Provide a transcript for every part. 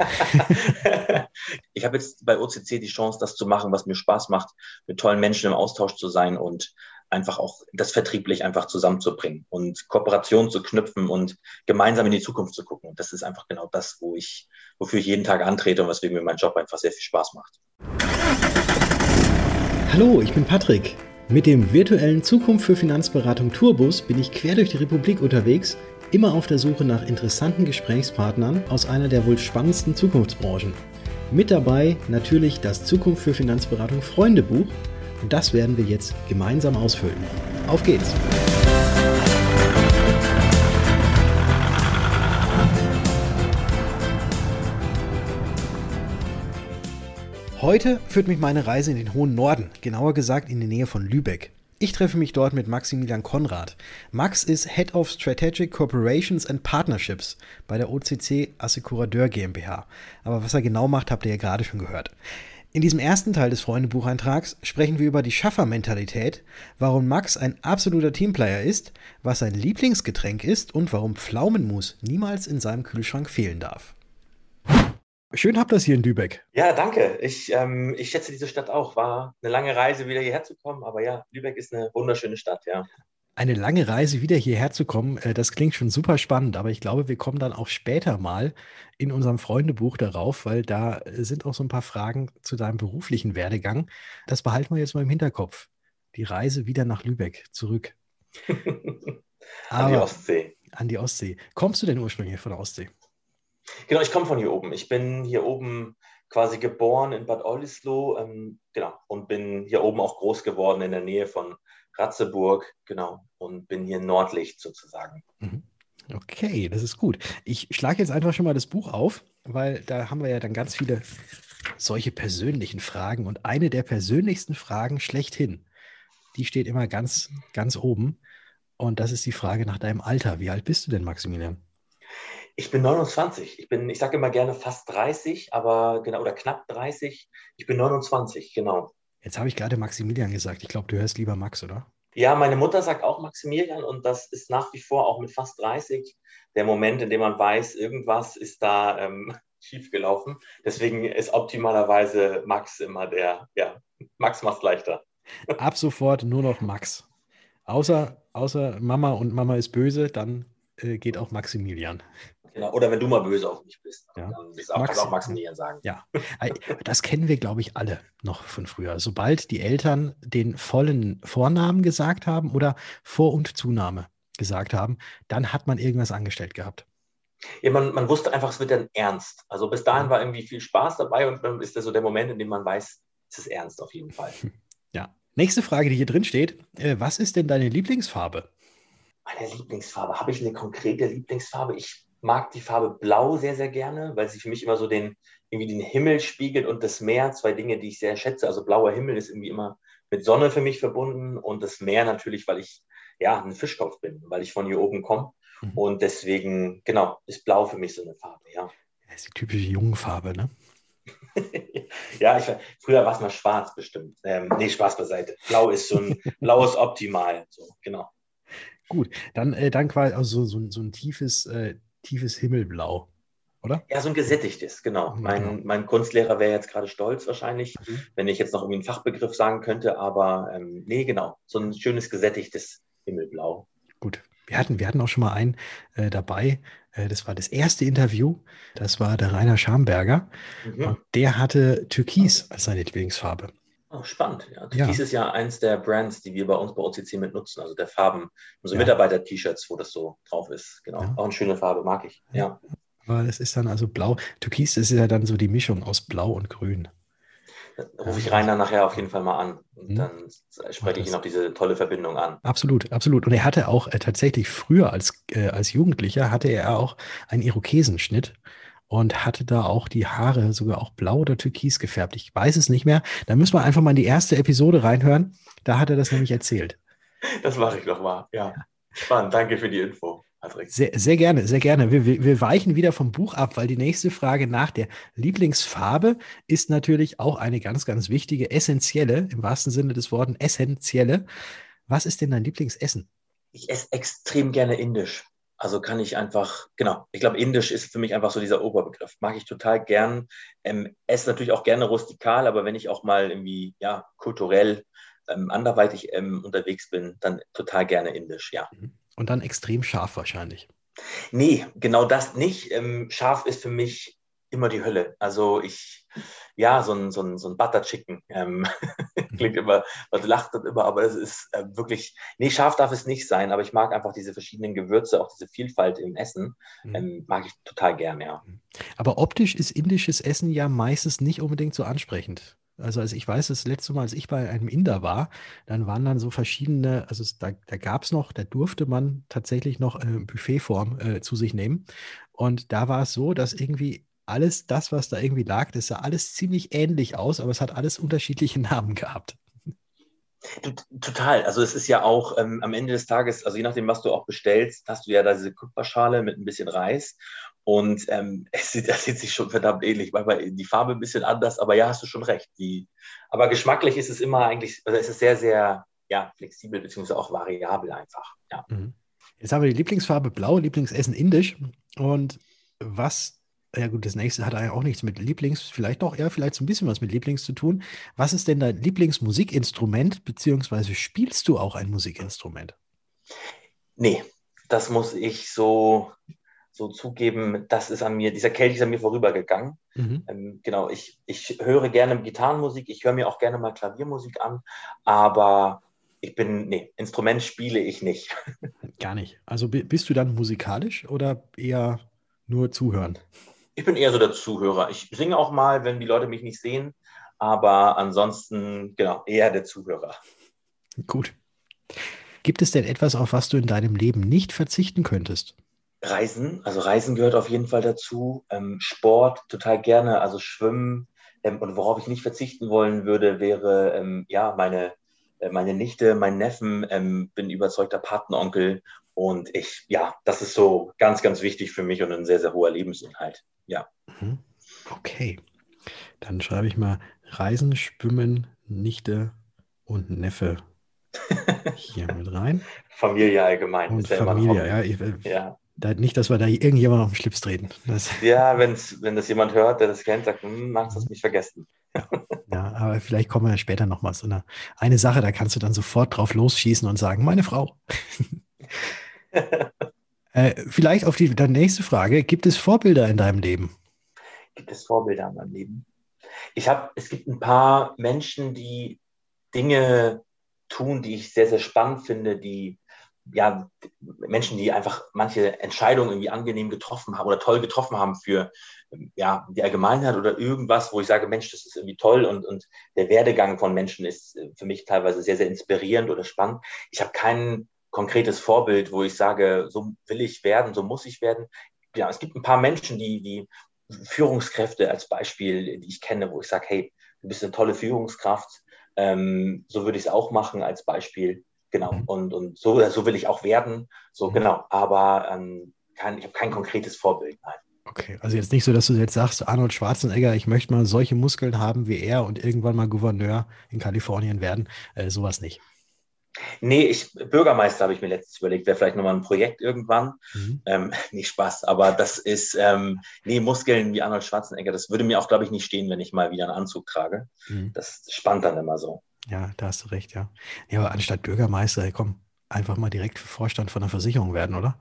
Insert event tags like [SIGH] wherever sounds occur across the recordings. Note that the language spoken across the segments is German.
[LAUGHS] ich habe jetzt bei OCC die Chance, das zu machen, was mir Spaß macht, mit tollen Menschen im Austausch zu sein und einfach auch das vertrieblich einfach zusammenzubringen und Kooperation zu knüpfen und gemeinsam in die Zukunft zu gucken. Und das ist einfach genau das, wo ich, wofür ich jeden Tag antrete und weswegen mir mein Job einfach sehr viel Spaß macht. Hallo, ich bin Patrick. Mit dem virtuellen Zukunft für Finanzberatung Tourbus bin ich quer durch die Republik unterwegs, immer auf der Suche nach interessanten Gesprächspartnern aus einer der wohl spannendsten Zukunftsbranchen. Mit dabei natürlich das Zukunft für Finanzberatung Freundebuch und das werden wir jetzt gemeinsam ausfüllen. Auf geht's! Heute führt mich meine Reise in den hohen Norden, genauer gesagt in die Nähe von Lübeck. Ich treffe mich dort mit Maximilian Konrad. Max ist Head of Strategic Corporations and Partnerships bei der OCC Assekuradeur GmbH. Aber was er genau macht, habt ihr ja gerade schon gehört. In diesem ersten Teil des Freundebucheintrags sprechen wir über die Schaffermentalität, warum Max ein absoluter Teamplayer ist, was sein Lieblingsgetränk ist und warum Pflaumenmus niemals in seinem Kühlschrank fehlen darf. Schön habt ihr es hier in Lübeck. Ja, danke. Ich, ähm, ich schätze diese Stadt auch. War eine lange Reise, wieder hierher zu kommen. Aber ja, Lübeck ist eine wunderschöne Stadt, ja. Eine lange Reise wieder hierher zu kommen, äh, das klingt schon super spannend. Aber ich glaube, wir kommen dann auch später mal in unserem Freundebuch darauf, weil da sind auch so ein paar Fragen zu deinem beruflichen Werdegang. Das behalten wir jetzt mal im Hinterkopf. Die Reise wieder nach Lübeck zurück. [LAUGHS] an die Ostsee. An die Ostsee. Kommst du denn ursprünglich von der Ostsee? Genau, ich komme von hier oben. Ich bin hier oben quasi geboren in Bad Oldesloe, ähm, genau, und bin hier oben auch groß geworden in der Nähe von Ratzeburg, genau, und bin hier Nordlicht sozusagen. Mhm. Okay, das ist gut. Ich schlage jetzt einfach schon mal das Buch auf, weil da haben wir ja dann ganz viele solche persönlichen Fragen. Und eine der persönlichsten Fragen schlechthin, die steht immer ganz, ganz oben. Und das ist die Frage nach deinem Alter. Wie alt bist du denn, Maximilian? Ich bin 29. Ich bin, ich sage immer gerne fast 30, aber genau, oder knapp 30. Ich bin 29, genau. Jetzt habe ich gerade Maximilian gesagt. Ich glaube, du hörst lieber Max, oder? Ja, meine Mutter sagt auch Maximilian und das ist nach wie vor auch mit fast 30 der Moment, in dem man weiß, irgendwas ist da ähm, [LAUGHS] schiefgelaufen. Deswegen ist optimalerweise Max immer der, ja, Max macht leichter. [LAUGHS] Ab sofort nur noch Max. Außer, außer Mama und Mama ist böse, dann äh, geht auch Maximilian. Genau. Oder wenn du mal böse auf mich bist, ja. dann bist auch, Max, auch Maximilian sagen. Ja, das kennen wir, glaube ich, alle noch von früher. Sobald die Eltern den vollen Vornamen gesagt haben oder Vor- und Zunahme gesagt haben, dann hat man irgendwas angestellt gehabt. Ja, man, man wusste einfach, es wird dann ernst. Also bis dahin war irgendwie viel Spaß dabei und dann ist das so der Moment, in dem man weiß, es ist ernst auf jeden Fall. [LAUGHS] Ja. Nächste Frage, die hier drin steht. Äh, was ist denn deine Lieblingsfarbe? Meine Lieblingsfarbe. Habe ich eine konkrete Lieblingsfarbe? Ich mag die Farbe Blau sehr, sehr gerne, weil sie für mich immer so den, irgendwie den Himmel spiegelt und das Meer, zwei Dinge, die ich sehr schätze. Also blauer Himmel ist irgendwie immer mit Sonne für mich verbunden und das Meer natürlich, weil ich ja ein Fischkopf bin, weil ich von hier oben komme. Mhm. Und deswegen, genau, ist Blau für mich so eine Farbe, ja. Das ist die typische Jungenfarbe, ne? [LAUGHS] ja, ich, früher war es mal schwarz bestimmt. Ähm, nee, Spaß beiseite. Blau ist so ein, [LAUGHS] Blau ist optimal, so, genau. Gut, dann, äh, dann quasi also so, so, so ein tiefes, äh, tiefes Himmelblau, oder? Ja, so ein gesättigtes, genau. Mein, genau. mein Kunstlehrer wäre jetzt gerade stolz wahrscheinlich, mhm. wenn ich jetzt noch irgendwie einen Fachbegriff sagen könnte, aber ähm, nee, genau. So ein schönes gesättigtes Himmelblau. Gut. Wir hatten, wir hatten auch schon mal einen äh, dabei. Äh, das war das erste Interview. Das war der Rainer Schamberger. Mhm. Und der hatte Türkis als seine Lieblingsfarbe. Oh, spannend. Ja. Türkis ja. ist ja eins der Brands, die wir bei uns bei OCC mit nutzen. Also der Farben, unsere ja. Mitarbeiter-T-Shirts, wo das so drauf ist. Genau. Ja. Auch eine schöne Farbe, mag ich. Ja. Aber das ist dann also blau. Türkis ist ja dann so die Mischung aus Blau und Grün. Da rufe ich Rainer nachher auf jeden Fall mal an. Und hm. dann spreche ich ihn auf diese tolle Verbindung an. Absolut, absolut. Und er hatte auch äh, tatsächlich früher als, äh, als Jugendlicher hatte er auch einen Irokesenschnitt und hatte da auch die Haare sogar auch blau oder türkis gefärbt. Ich weiß es nicht mehr. Da müssen wir einfach mal in die erste Episode reinhören. Da hat er das nämlich erzählt. Das mache ich doch mal. Ja. Spannend. Danke für die Info. Patrick. Sehr, sehr gerne, sehr gerne. Wir, wir, weichen wieder vom Buch ab, weil die nächste Frage nach der Lieblingsfarbe ist natürlich auch eine ganz, ganz wichtige, essentielle, im wahrsten Sinne des Wortes, essentielle. Was ist denn dein Lieblingsessen? Ich esse extrem gerne indisch. Also kann ich einfach, genau, ich glaube, Indisch ist für mich einfach so dieser Oberbegriff. Mag ich total gern. Ähm, esse natürlich auch gerne rustikal, aber wenn ich auch mal irgendwie, ja, kulturell ähm, anderweitig ähm, unterwegs bin, dann total gerne Indisch, ja. Mhm. Und dann extrem scharf wahrscheinlich. Nee, genau das nicht. Ähm, scharf ist für mich immer die Hölle. Also ich, ja, so ein, so ein, so ein Butter Chicken. Ähm, [LAUGHS] klingt immer, man lacht dann immer, aber es ist äh, wirklich, nee, scharf darf es nicht sein, aber ich mag einfach diese verschiedenen Gewürze, auch diese Vielfalt im Essen, mhm. ähm, mag ich total gern, ja. Mhm. Aber optisch ist indisches Essen ja meistens nicht unbedingt so ansprechend. Also, als ich weiß, das letzte Mal, als ich bei einem Inder war, dann waren dann so verschiedene, also es, da, da gab es noch, da durfte man tatsächlich noch äh, Buffetform äh, zu sich nehmen. Und da war es so, dass irgendwie alles das, was da irgendwie lag, das sah alles ziemlich ähnlich aus, aber es hat alles unterschiedliche [LAUGHS] Namen gehabt. Total. Also es ist ja auch ähm, am Ende des Tages, also je nachdem, was du auch bestellst, hast du ja da diese Kupferschale mit ein bisschen Reis. Und ähm, [LAUGHS] es sieht, das sieht sich schon verdammt ähnlich, weil die Farbe ein bisschen anders, aber ja, hast du schon recht. Die, aber geschmacklich ist es immer eigentlich, also es ist sehr, sehr ja, flexibel beziehungsweise auch variabel einfach. Ja. Mhm. Jetzt haben wir die Lieblingsfarbe Blau, Lieblingsessen Indisch. Und was ja gut, das nächste hat eigentlich auch nichts mit Lieblings, vielleicht doch, ja, vielleicht so ein bisschen was mit Lieblings zu tun. Was ist denn dein Lieblingsmusikinstrument, beziehungsweise spielst du auch ein Musikinstrument? Nee, das muss ich so, so zugeben, das ist an mir, dieser Kelch ist an mir vorübergegangen. Mhm. Ähm, genau, ich, ich höre gerne Gitarrenmusik, ich höre mir auch gerne mal Klaviermusik an, aber ich bin, nee, Instrument spiele ich nicht. [LAUGHS] Gar nicht. Also bist du dann musikalisch oder eher nur zuhören? Ich bin eher so der Zuhörer. Ich singe auch mal, wenn die Leute mich nicht sehen, aber ansonsten, genau, eher der Zuhörer. Gut. Gibt es denn etwas, auf was du in deinem Leben nicht verzichten könntest? Reisen, also Reisen gehört auf jeden Fall dazu. Ähm, Sport total gerne, also Schwimmen. Ähm, und worauf ich nicht verzichten wollen würde, wäre ähm, ja meine, äh, meine Nichte, mein Neffen, ähm, bin überzeugter Patenonkel und ich, ja, das ist so ganz, ganz wichtig für mich und ein sehr, sehr hoher Lebensinhalt. Ja. Mhm. Okay. Dann schreibe ich mal Reisen, Schwimmen, Nichte und Neffe [LAUGHS] hier mit rein. Familie allgemein. Und Familie, ja, ich, ja. Da, nicht, dass wir da irgendjemand auf den Schlips treten. Das, [LAUGHS] ja, wenn's, wenn das jemand hört, der das kennt, sagt, hm, magst das nicht vergessen. Ja, ja, aber vielleicht kommen wir später nochmal zu einer eine Sache, da kannst du dann sofort drauf losschießen und sagen, meine Frau. [LAUGHS] äh, vielleicht auf die dann nächste Frage. Gibt es Vorbilder in deinem Leben? Gibt es Vorbilder in meinem Leben? Ich habe, es gibt ein paar Menschen, die Dinge tun, die ich sehr, sehr spannend finde, die ja, Menschen, die einfach manche Entscheidungen irgendwie angenehm getroffen haben oder toll getroffen haben für ja, die Allgemeinheit oder irgendwas, wo ich sage, Mensch, das ist irgendwie toll und, und der Werdegang von Menschen ist für mich teilweise sehr, sehr inspirierend oder spannend. Ich habe keinen konkretes Vorbild, wo ich sage, so will ich werden, so muss ich werden. Ja, es gibt ein paar Menschen, die, die Führungskräfte als Beispiel, die ich kenne, wo ich sage, hey, du bist eine tolle Führungskraft, ähm, so würde ich es auch machen als Beispiel. Genau. Mhm. Und, und so, so will ich auch werden. So, mhm. genau. Aber ähm, kein, ich habe kein konkretes Vorbild. Nein. Okay, also jetzt nicht so, dass du jetzt sagst, Arnold Schwarzenegger, ich möchte mal solche Muskeln haben wie er und irgendwann mal Gouverneur in Kalifornien werden. Äh, sowas nicht. Nee, ich, Bürgermeister habe ich mir letztens überlegt, wäre vielleicht nochmal ein Projekt irgendwann. Mhm. Ähm, [LAUGHS] nicht Spaß, aber das ist, ähm, nee, Muskeln wie Arnold Schwarzenegger, das würde mir auch, glaube ich, nicht stehen, wenn ich mal wieder einen Anzug trage. Mhm. Das spannt dann immer so. Ja, da hast du recht, ja. Ja, aber anstatt Bürgermeister, komm, einfach mal direkt Vorstand von einer Versicherung werden, oder?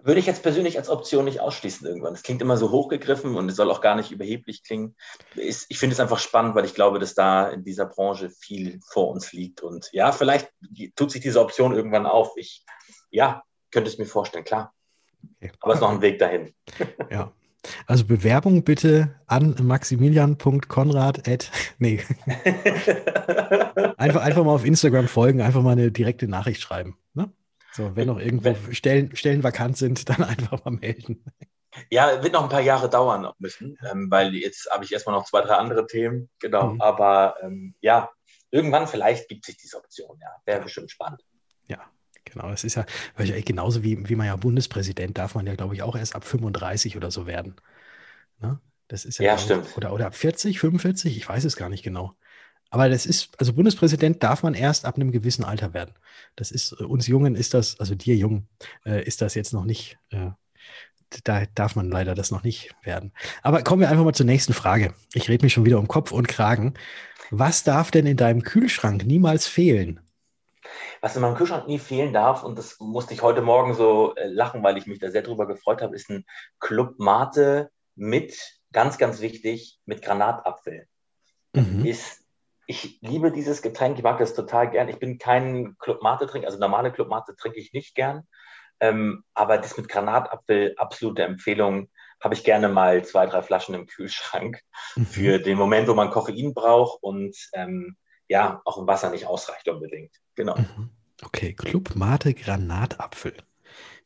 Würde ich jetzt persönlich als Option nicht ausschließen irgendwann. Es klingt immer so hochgegriffen und es soll auch gar nicht überheblich klingen. Ich finde es einfach spannend, weil ich glaube, dass da in dieser Branche viel vor uns liegt. Und ja, vielleicht tut sich diese Option irgendwann auf. Ich, ja, könnte es mir vorstellen, klar. Okay. Aber es ist noch ein Weg dahin. [LAUGHS] Ja. Also Bewerbung bitte an maximilian.konrad. Nee. [LAUGHS] einfach, einfach mal auf Instagram folgen, einfach mal eine direkte Nachricht schreiben. Ne? So, wenn noch irgendwo Stellen, Stellen vakant sind, dann [LAUGHS] einfach mal melden. Ja, wird noch ein paar Jahre dauern müssen, ähm, weil jetzt habe ich erstmal noch zwei, drei andere Themen. Genau. Mhm. Aber ähm, ja, irgendwann vielleicht gibt sich diese Option. Ja, wäre bestimmt spannend. Ja, genau. Das ist ja, genauso wie, wie man ja Bundespräsident darf man ja, glaube ich, auch erst ab 35 oder so werden. Ne? Das ist ja, ja stimmt. Oder, oder ab 40, 45, ich weiß es gar nicht genau. Aber das ist, also Bundespräsident darf man erst ab einem gewissen Alter werden. Das ist, äh, uns Jungen ist das, also dir Jungen, äh, ist das jetzt noch nicht, äh, da darf man leider das noch nicht werden. Aber kommen wir einfach mal zur nächsten Frage. Ich rede mich schon wieder um Kopf und Kragen. Was darf denn in deinem Kühlschrank niemals fehlen? Was in meinem Kühlschrank nie fehlen darf, und das musste ich heute Morgen so äh, lachen, weil ich mich da sehr drüber gefreut habe, ist ein Club Mate mit, ganz, ganz wichtig, mit Granatapfel. Mhm. Ist, ich liebe dieses Getränk, ich mag das total gern. Ich bin kein Club Mate-Trinker, also normale Club Mate trinke ich nicht gern. Ähm, aber das mit Granatapfel, absolute Empfehlung. Habe ich gerne mal zwei, drei Flaschen im Kühlschrank mhm. für den Moment, wo man Koffein braucht und ähm, ja, auch im Wasser nicht ausreicht unbedingt. Genau. Mhm. Okay, Club Mate Granatapfel.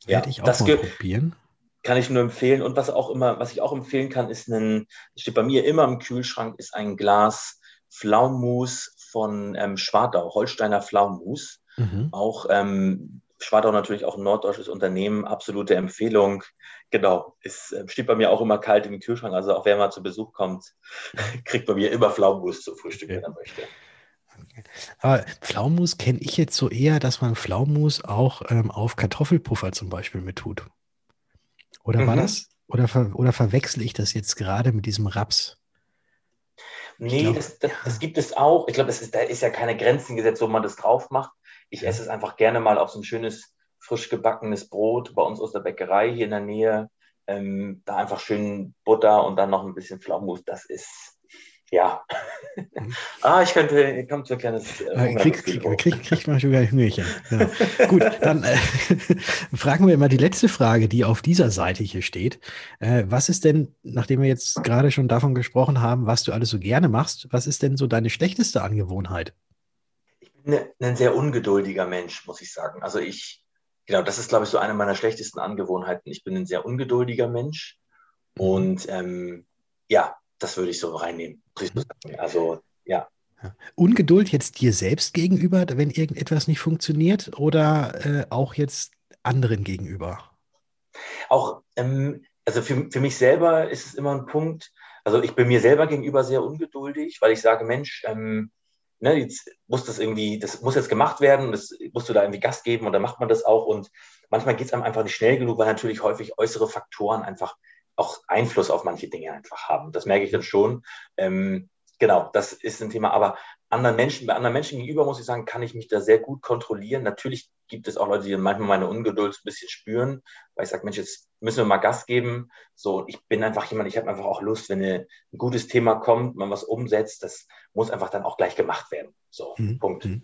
Werde ja, ich auch das mal probieren. Kann ich nur empfehlen. Und was auch immer, was ich auch empfehlen kann, ist ein, steht bei mir immer im Kühlschrank, ist ein Glas Pflaummus von ähm, Schwartau, Holsteiner Pflaummus. Mhm. Auch ähm, Schwartau natürlich auch ein norddeutsches Unternehmen, absolute Empfehlung. Genau, es äh, steht bei mir auch immer kalt im Kühlschrank. Also auch wer mal zu Besuch kommt, [LAUGHS] kriegt bei mir immer Pflaumenmus zu Frühstück, wenn er möchte. Aber Pflaumenmus kenne ich jetzt so eher, dass man Pflaumenmus auch ähm, auf Kartoffelpuffer zum Beispiel mit tut. Oder mhm. war das? Oder, ver, oder verwechsel ich das jetzt gerade mit diesem Raps? Nee, glaub, das, das, das, gibt es auch. Ich glaube, da ist ja keine Grenzen gesetzt, wo man das drauf macht. Ich esse es einfach gerne mal auf so ein schönes, frisch gebackenes Brot bei uns aus der Bäckerei hier in der Nähe. Ähm, da einfach schön Butter und dann noch ein bisschen Pflaumenmus. Das ist, ja. Mhm. [LAUGHS] ah, ich könnte, kommt so ein kleines. Äh, krieg, krieg, krieg, kriegt man sogar Hüngerchen. Ja. Gut, dann äh, [LAUGHS] fragen wir mal die letzte Frage, die auf dieser Seite hier steht. Äh, was ist denn, nachdem wir jetzt gerade schon davon gesprochen haben, was du alles so gerne machst, was ist denn so deine schlechteste Angewohnheit? Ne, ein sehr ungeduldiger Mensch, muss ich sagen. Also ich, genau, das ist, glaube ich, so eine meiner schlechtesten Angewohnheiten. Ich bin ein sehr ungeduldiger Mensch und ähm, ja, das würde ich so reinnehmen. Also ja. Ungeduld jetzt dir selbst gegenüber, wenn irgendetwas nicht funktioniert oder äh, auch jetzt anderen gegenüber? Auch, ähm, also für, für mich selber ist es immer ein Punkt, also ich bin mir selber gegenüber sehr ungeduldig, weil ich sage, Mensch, ähm, ne, jetzt muss das irgendwie, das muss jetzt gemacht werden, das musst du da irgendwie Gast geben und dann macht man das auch. Und manchmal geht es einem einfach nicht schnell genug, weil natürlich häufig äußere Faktoren einfach auch Einfluss auf manche Dinge einfach haben. Das merke ich dann schon. Ähm, genau, das ist ein Thema. Aber anderen Menschen, bei anderen Menschen gegenüber, muss ich sagen, kann ich mich da sehr gut kontrollieren. Natürlich gibt es auch Leute, die manchmal meine Ungeduld ein bisschen spüren, weil ich sage, Mensch, jetzt müssen wir mal Gas geben. So, ich bin einfach jemand, ich habe einfach auch Lust, wenn eine, ein gutes Thema kommt, man was umsetzt, das muss einfach dann auch gleich gemacht werden. So, mhm. Punkt. Mhm.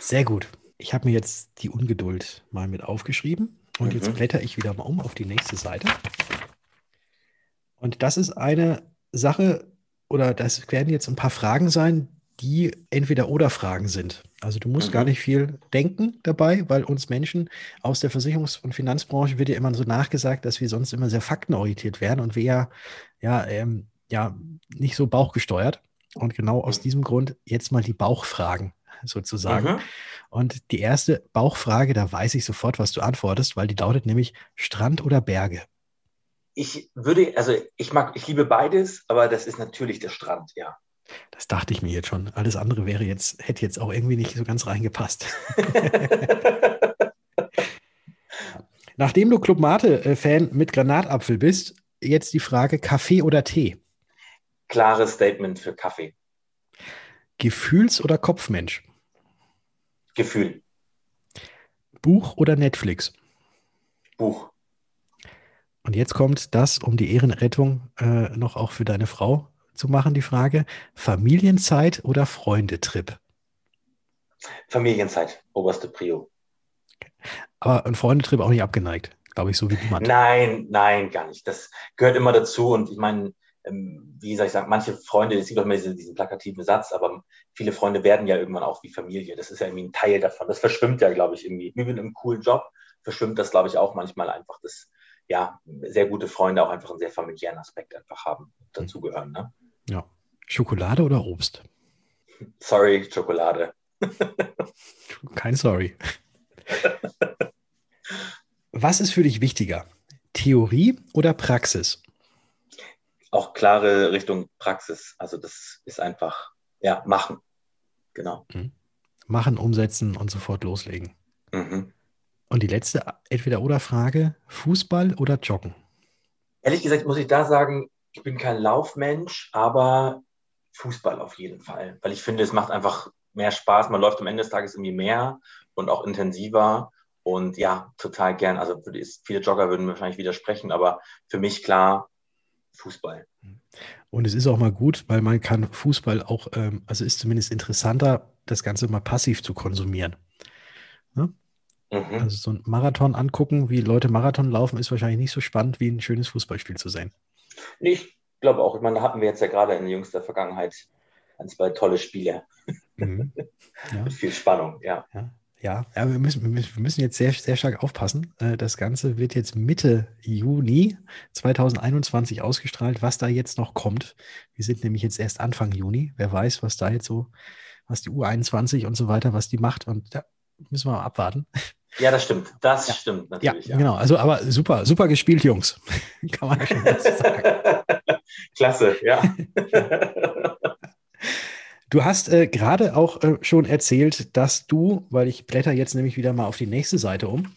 Sehr gut. Ich habe mir jetzt die Ungeduld mal mit aufgeschrieben und mhm. jetzt blätter ich wieder mal um auf die nächste Seite. Und das ist eine Sache, oder das werden jetzt ein paar Fragen sein, die entweder oder Fragen sind. Also du musst mhm. gar nicht viel denken dabei, weil uns Menschen aus der Versicherungs- und Finanzbranche wird ja immer so nachgesagt, dass wir sonst immer sehr faktenorientiert werden und wir ja, ja, ähm, ja nicht so bauchgesteuert. Und genau aus diesem Grund jetzt mal die Bauchfragen sozusagen. Mhm. Und die erste Bauchfrage, da weiß ich sofort, was du antwortest, weil die lautet nämlich Strand oder Berge? Ich würde, also ich mag, ich liebe beides, aber das ist natürlich der Strand, ja. Das dachte ich mir jetzt schon. Alles andere wäre jetzt, hätte jetzt auch irgendwie nicht so ganz reingepasst. [LAUGHS] Nachdem du Club Mate-Fan mit Granatapfel bist, jetzt die Frage: Kaffee oder Tee? Klares Statement für Kaffee. Gefühls- oder Kopfmensch? Gefühl. Buch oder Netflix? Buch. Und jetzt kommt das um die Ehrenrettung äh, noch auch für deine Frau zu machen, die Frage, Familienzeit oder Freundetrip? Familienzeit, oberste Prio. Aber ein Freundetrip auch nicht abgeneigt, glaube ich, so wie niemand. Nein, nein, gar nicht. Das gehört immer dazu. Und ich meine, ähm, wie soll ich sagen, manche Freunde, es gibt auch immer diesen, diesen, plakativen Satz, aber viele Freunde werden ja irgendwann auch wie Familie. Das ist ja irgendwie ein Teil davon. Das verschwimmt ja, glaube ich, irgendwie. Wie mit einem coolen Job verschwimmt das, glaube ich, auch manchmal einfach, dass ja, sehr gute Freunde auch einfach einen sehr familiären Aspekt einfach haben, dazugehören. Ne? Ja. Schokolade oder Obst? Sorry, Schokolade. [LAUGHS] Kein Sorry. Was ist für dich wichtiger? Theorie oder Praxis? Auch klare Richtung Praxis. Also das ist einfach, ja, machen. genau. Mhm. Machen, umsetzen und sofort loslegen. Mhm. Und die letzte Entweder-Oder-Frage: Fußball oder Joggen? Ehrlich gesagt muss ich da sagen, ich bin kein Laufmensch, aber Fußball auf jeden Fall. Weil ich finde, es macht einfach mehr Spaß. Man läuft am Ende des Tages irgendwie mehr und auch intensiver. Und ja, total gern. Also viele Jogger würden wahrscheinlich widersprechen, aber für mich klar Fußball. Und es ist auch mal gut, weil man kann Fußball auch, ähm, also ist zumindest interessanter, das Ganze mal passiv zu konsumieren. Ne? Mhm. Also so ein Marathon angucken, wie Leute Marathon laufen, ist wahrscheinlich nicht so spannend, wie ein schönes Fußballspiel zu sehen. Nee, ich glaube auch. Ich meine, da hatten wir jetzt ja gerade in jüngster Vergangenheit ein, zwei tolle Spiele. Mhm. [LAUGHS] Ja. Mit viel Spannung, ja. ja. Ja, ja wir, müssen, wir müssen jetzt sehr, sehr stark aufpassen. Äh, das Ganze wird jetzt Mitte Juni 2021 ausgestrahlt, was da jetzt noch kommt. Wir sind nämlich jetzt erst Anfang Juni. Wer weiß, was da jetzt so, was die U21 und so weiter, was die macht. Und da müssen wir mal abwarten. Ja, das stimmt. Das ja. stimmt natürlich. Ja, ja, genau. Also, aber super, super gespielt, Jungs. [LAUGHS] Kann man ja schon sagen. [LAUGHS] Klasse, ja. [LAUGHS] Du hast äh, gerade auch äh, schon erzählt, dass du, weil ich blätter jetzt nämlich wieder mal auf die nächste Seite um,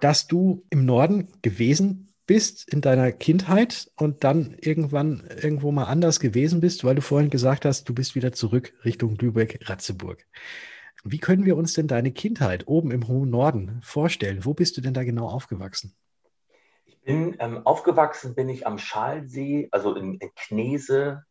dass du im Norden gewesen bist in deiner Kindheit und dann irgendwann irgendwo mal anders gewesen bist, weil du vorhin gesagt hast, du bist wieder zurück Richtung Lübeck-Ratzeburg. Wie können wir uns denn deine Kindheit oben im hohen Norden vorstellen? Wo bist du denn da genau aufgewachsen? Ich bin ähm, aufgewachsen, bin ich am Schalsee, also in, in Knese,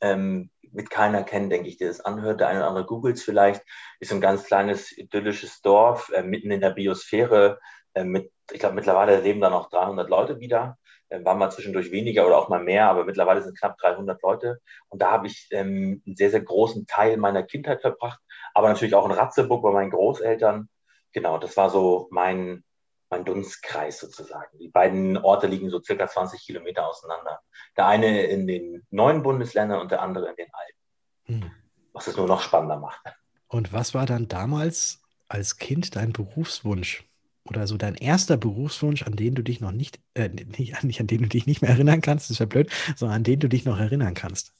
ähm, mit keiner kennen, denke ich, der das anhört. Der eine oder andere googelt es vielleicht. Ist ein ganz kleines idyllisches Dorf äh, mitten in der Biosphäre. Äh, mit, ich glaube, mittlerweile leben da noch 300 Leute wieder. Äh, waren mal zwischendurch weniger oder auch mal mehr, aber mittlerweile sind knapp 300 Leute. Und da habe ich ähm, einen sehr, sehr großen Teil meiner Kindheit verbracht. Aber natürlich auch in Ratzeburg bei meinen Großeltern. Genau, das war so mein, mein Dunstkreis sozusagen. Die beiden Orte liegen so circa 20 Kilometer auseinander. Der eine in den neuen Bundesländern und der andere in den alten. Hm. Was es nur noch spannender macht. Und was war dann damals als Kind dein Berufswunsch? Oder so dein erster Berufswunsch, an den du dich noch nicht, äh, nicht, nicht an den du dich nicht mehr erinnern kannst, das ist ja blöd, sondern an den du dich noch erinnern kannst?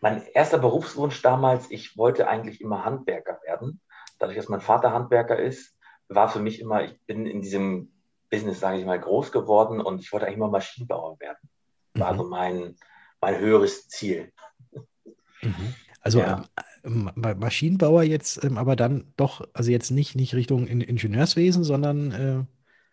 Mein erster Berufswunsch damals, ich wollte eigentlich immer Handwerker werden. Dadurch, dass mein Vater Handwerker ist, war für mich immer, ich bin in diesem Business, sage ich mal, groß geworden und ich wollte eigentlich immer Maschinenbauer werden. War mhm. also mein, mein höheres Ziel. Mhm. Also ja. ähm, Maschinenbauer jetzt, ähm, aber dann doch, also jetzt nicht, nicht Richtung in Ingenieurswesen, sondern äh,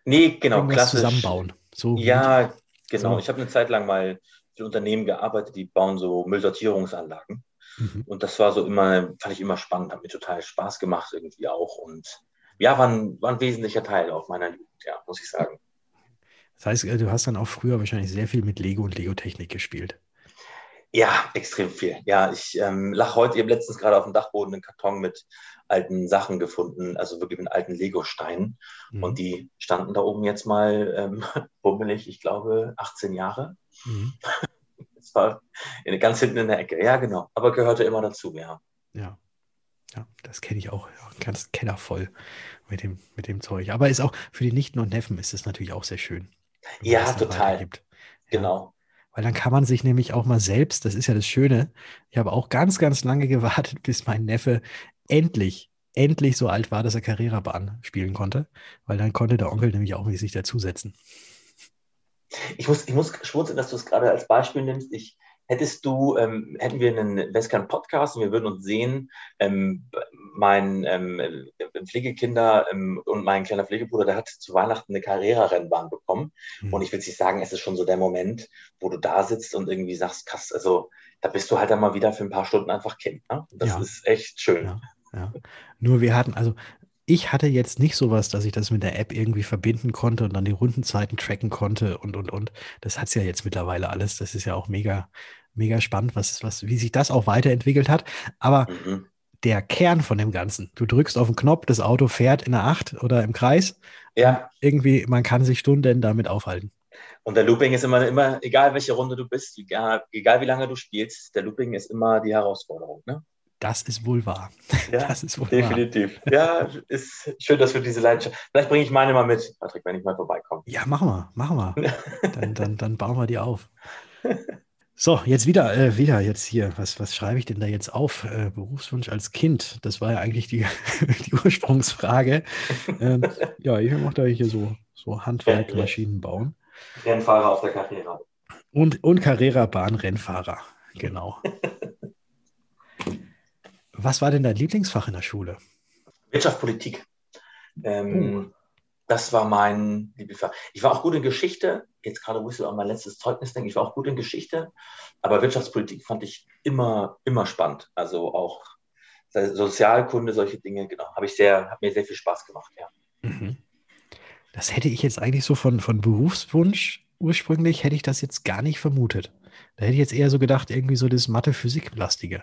nee, genau, klassisch. zusammenbauen. So ja, genau. So. Ich habe eine Zeit lang mal für Unternehmen gearbeitet, die bauen so Müllsortierungsanlagen. Mhm. Und das war so immer, fand ich immer spannend, hat mir total Spaß gemacht irgendwie auch. Und ja, war ein, war ein wesentlicher Teil auch meiner Jugend, ja, muss ich sagen. Das heißt, äh, du hast dann auch früher wahrscheinlich sehr viel mit Lego und Lego-Technik gespielt. Ja, extrem viel. Ja, ich ähm, lach heute, ich habe letztens gerade auf dem Dachboden einen Karton mit alten Sachen gefunden, also wirklich mit alten Lego-Steinen. Mhm. Und die standen da oben jetzt mal ähm, [LAUGHS] bummelig, ich glaube, 18 Jahre. Mhm. Das war ganz hinten in der Ecke. Ja, genau. Aber gehörte immer dazu, ja. Ja. Ja, das kenne ich auch. Ja, ganz kellervoll mit dem, mit dem Zeug. Aber ist auch für die Nichten und Neffen ist es natürlich auch sehr schön. Ja, total. Ja, genau. Weil dann kann man sich nämlich auch mal selbst, das ist ja das Schöne, ich habe auch ganz, ganz lange gewartet, [LAUGHS] bis mein Neffe endlich, endlich so alt war, dass er Carrera-Bahn spielen konnte. Weil dann konnte der Onkel nämlich auch sich dazusetzen. Ich muss, ich muss schmunzeln, dass du es gerade als Beispiel nimmst. Ich, hättest du, ähm, hätten wir einen Western Podcast und wir würden uns sehen, ähm, mein ähm, Pflegekinder ähm, und mein kleiner Pflegebruder, der hat zu Weihnachten eine Carrera-Rennbahn bekommen. Mhm. Und ich will nicht sagen, es ist schon so der Moment, wo du da sitzt und irgendwie sagst, krass, also da bist du halt dann mal wieder für ein paar Stunden einfach Kind. Ne? Das ja. ist echt schön. Ja, ja. Nur wir hatten, also ich hatte jetzt nicht sowas, dass ich das mit der App irgendwie verbinden konnte und dann die Rundenzeiten tracken konnte und, und, und. Das hat es ja jetzt mittlerweile alles. Das ist ja auch mega, mega spannend, was, was, wie sich das auch weiterentwickelt hat. Aber mhm. der Kern von dem Ganzen, du drückst auf den Knopf, das Auto fährt in der Acht oder im Kreis. Ja. Irgendwie, man kann sich Stunden damit aufhalten. Und der Looping ist immer, immer, egal welche Runde du bist, egal, egal wie lange du spielst, der Looping ist immer die Herausforderung. Ne? Das ist wohl wahr. Ja, [LAUGHS] das ist wohl definitiv. Wahr. Ja, ist schön, dass wir diese Leidenschaft. Vielleicht bringe ich meine mal mit, Patrick, wenn ich mal vorbeikomme. Ja, machen wir, machen wir. [LAUGHS] dann, dann, dann bauen wir die auf. So, jetzt wieder, äh, wieder jetzt hier. Was, was schreibe ich denn da jetzt auf? Äh, Berufswunsch als Kind. Das war ja eigentlich die, [LAUGHS] die Ursprungsfrage. Ähm, ja, ich mache da hier so, so Handwerk, Maschinen bauen. Rennfahrer auf der Carrera. Und, und Carrera-Bahn-Rennfahrer, genau. Was war denn dein Lieblingsfach in der Schule? Wirtschaftspolitik. Ähm, uh. Das war mein Lieblingsfach. Ich war auch gut in Geschichte. Jetzt gerade, wo ich an mein letztes Zeugnis denke, ich war auch gut in Geschichte. Aber Wirtschaftspolitik fand ich immer, immer spannend. Also auch Sozialkunde, solche Dinge, genau. Habe ich sehr, hat mir sehr viel Spaß gemacht, ja. Mhm. Das hätte ich jetzt eigentlich so von, von Berufswunsch ursprünglich, hätte ich das jetzt gar nicht vermutet. Da hätte ich jetzt eher so gedacht, irgendwie so das Mathe-Physik-lastige.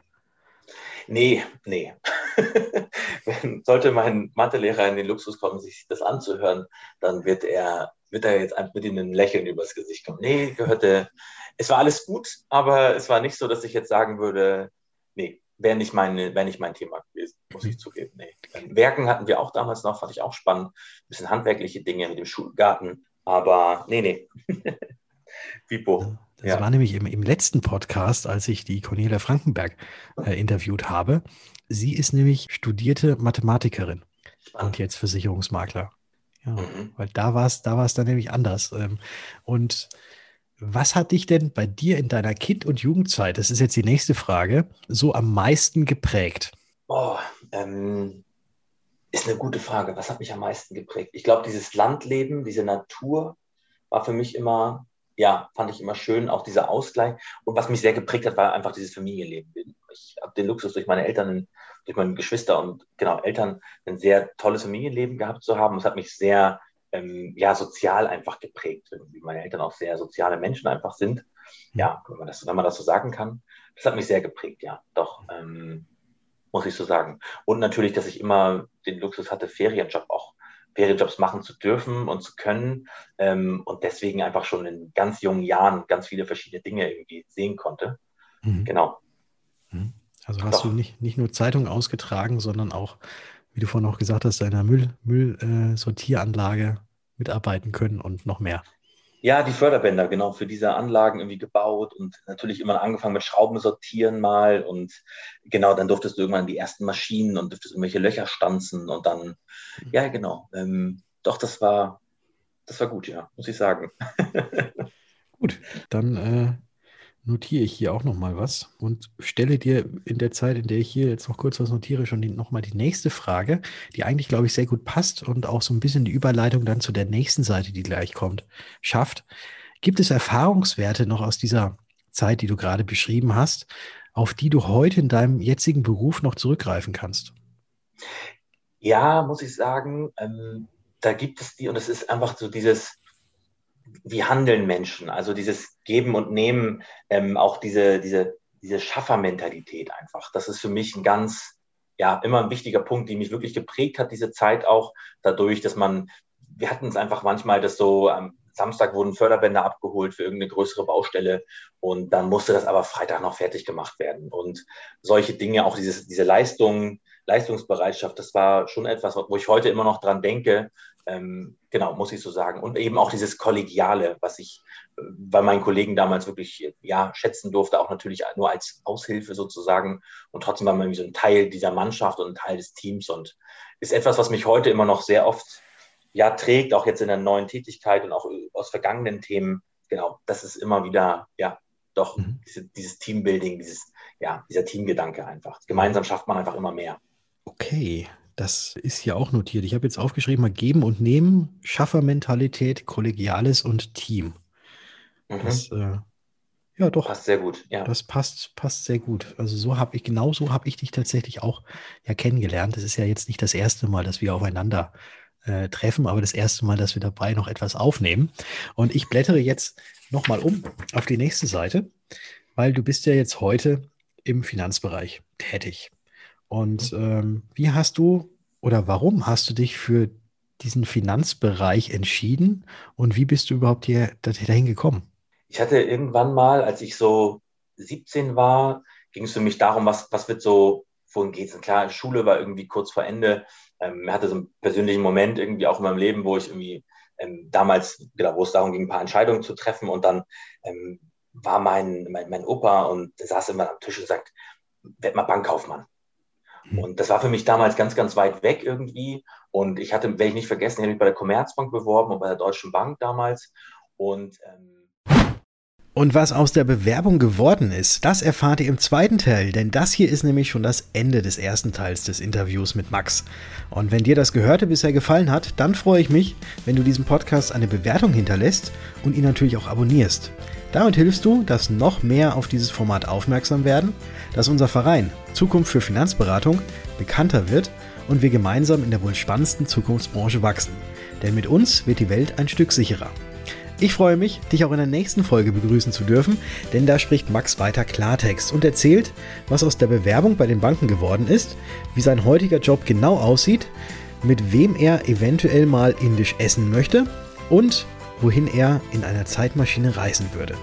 Nee, nee. [LAUGHS] Sollte mein Mathelehrer in den Luxus kommen, sich das anzuhören, dann wird er, wird er jetzt mit ihm ein Lächeln übers Gesicht kommen. Nee, gehörte, es war alles gut, aber es war nicht so, dass ich jetzt sagen würde, nee, wäre nicht, wär nicht mein Thema gewesen, muss ich zugeben. Nee. Werken hatten wir auch damals noch, fand ich auch spannend. Ein bisschen handwerkliche Dinge mit dem Schulgarten, aber nee, nee. [LAUGHS] Vipo. Das ja. war nämlich im, im, letzten Podcast, als ich die Cornelia Frankenberg äh, interviewt habe. Sie ist nämlich studierte Mathematikerin Spannend. und jetzt Versicherungsmakler. Ja, mhm. weil da war es da war's dann nämlich anders. Ähm, und was hat dich denn bei dir in deiner Kind- und Jugendzeit, das ist jetzt die nächste Frage, so am meisten geprägt? Oh, ähm, ist eine gute Frage. Was hat mich am meisten geprägt? Ich glaube, dieses Landleben, diese Natur war für mich immer ja, fand ich immer schön, auch dieser Ausgleich. Und was mich sehr geprägt hat, war einfach dieses Familienleben. Ich habe den Luxus durch meine Eltern, durch meine Geschwister und genau Eltern ein sehr tolles Familienleben gehabt zu haben. Es hat mich sehr ähm, ja, sozial einfach geprägt, irgendwie meine Eltern auch sehr soziale Menschen einfach sind. Ja, wenn man das, wenn man das so sagen kann. Das hat mich sehr geprägt, ja, doch, ähm, muss ich so sagen. Und natürlich, dass ich immer den Luxus hatte, Ferienjob auch Ferienjobs machen zu dürfen und zu können ähm, und deswegen einfach schon in ganz jungen Jahren ganz viele verschiedene Dinge irgendwie sehen konnte. Mhm. Genau. Mhm. Also hast Doch. du nicht, nicht nur Zeitungen ausgetragen, sondern auch, wie du vorhin auch gesagt hast, deiner Müllsortieranlage Müll, äh, mitarbeiten können und noch mehr. Ja, die Förderbänder, genau, für diese Anlagen irgendwie gebaut und natürlich immer angefangen mit Schrauben sortieren mal und genau, dann durftest du irgendwann die ersten Maschinen und durftest irgendwelche Löcher stanzen und dann, ja, genau, ähm, doch, das war, das war gut, ja, muss ich sagen. [LAUGHS] gut, dann äh, notiere ich hier auch nochmal was und stelle dir in der Zeit, in der ich hier jetzt noch kurz was notiere, schon nochmal die nächste Frage, die eigentlich, glaube ich, sehr gut passt und auch so ein bisschen die Überleitung dann zu der nächsten Seite, die gleich kommt, schafft. Gibt es Erfahrungswerte noch aus dieser Zeit, die du gerade beschrieben hast, auf die du heute in deinem jetzigen Beruf noch zurückgreifen kannst? Ja, muss ich sagen, ähm, da gibt es die, und es ist einfach so dieses, wie handeln Menschen, also dieses Geben und Nehmen, ähm, auch diese, diese, diese Schaffermentalität einfach. Das ist für mich ein ganz, ja, immer ein wichtiger Punkt, die mich wirklich geprägt hat, diese Zeit auch dadurch, dass man, wir hatten es einfach manchmal, dass so am Samstag wurden Förderbänder abgeholt für irgendeine größere Baustelle und dann musste das aber Freitag noch fertig gemacht werden. Und solche Dinge, auch dieses, diese Leistung, Leistungsbereitschaft, das war schon etwas, wo ich heute immer noch dran denke, ähm, genau, muss ich so sagen. Und eben auch dieses Kollegiale, was ich äh, bei meinen Kollegen damals wirklich ja, schätzen durfte, auch natürlich nur als Aushilfe sozusagen. Und trotzdem war man so ein Teil dieser Mannschaft und ein Teil des Teams und ist etwas, was mich heute immer noch sehr oft ja, trägt, auch jetzt in der neuen Tätigkeit und auch aus vergangenen Themen. Genau, das ist immer wieder, ja, doch mhm. diese, dieses Teambuilding, dieses, ja, dieser Teamgedanke einfach. Gemeinsam schafft man einfach immer mehr. Okay, das ist hier auch notiert. Ich habe jetzt aufgeschrieben, mal geben und nehmen, Schaffermentalität, Kollegiales und Team. Mhm. Das, äh, ja, doch. Passt sehr gut, ja. Das passt, passt sehr gut. Also so habe ich, genau so habe ich dich tatsächlich auch ja kennengelernt. Das ist ja jetzt nicht das erste Mal, dass wir aufeinander äh, treffen, aber das erste Mal, dass wir dabei noch etwas aufnehmen. Und ich blättere jetzt nochmal um auf die nächste Seite, weil du bist ja jetzt heute im Finanzbereich tätig. Und mhm. ähm, wie hast du oder warum hast du dich für diesen Finanzbereich entschieden und wie bist du überhaupt hier dahin gekommen? Ich hatte irgendwann mal, als ich so 17 war, ging es für mich darum, was, was wird so, wohin geht es? Klar, Schule war irgendwie kurz vor Ende. Ähm, ich hatte so einen persönlichen Moment irgendwie auch in meinem Leben, wo ich irgendwie ähm, damals, genau, wo es darum ging, ein paar Entscheidungen zu treffen und dann ähm, war mein, mein, mein Opa und der saß immer am Tisch und sagt, werd mal Bankkaufmann. Mhm. Und das war für mich damals ganz, ganz weit weg irgendwie. Und ich hatte, werde ich nicht vergessen, ich habe mich bei der Commerzbank beworben und bei der Deutschen Bank damals. Und ähm, und was aus der Bewerbung geworden ist, das erfahrt ihr im zweiten Teil, denn das hier ist nämlich schon das Ende des ersten Teils des Interviews mit Max. Und wenn dir das Gehörte bisher gefallen hat, dann freue ich mich, wenn du diesem Podcast eine Bewertung hinterlässt und ihn natürlich auch abonnierst. Damit hilfst du, dass noch mehr auf dieses Format aufmerksam werden, dass unser Verein Zukunft für Finanzberatung bekannter wird und wir gemeinsam in der wohl spannendsten Zukunftsbranche wachsen. Denn mit uns wird die Welt ein Stück sicherer. Ich freue mich, dich auch in der nächsten Folge begrüßen zu dürfen, denn da spricht Max weiter Klartext und erzählt, was aus der Bewerbung bei den Banken geworden ist, wie sein heutiger Job genau aussieht, mit wem er eventuell mal indisch essen möchte und wohin er in einer Zeitmaschine reisen würde.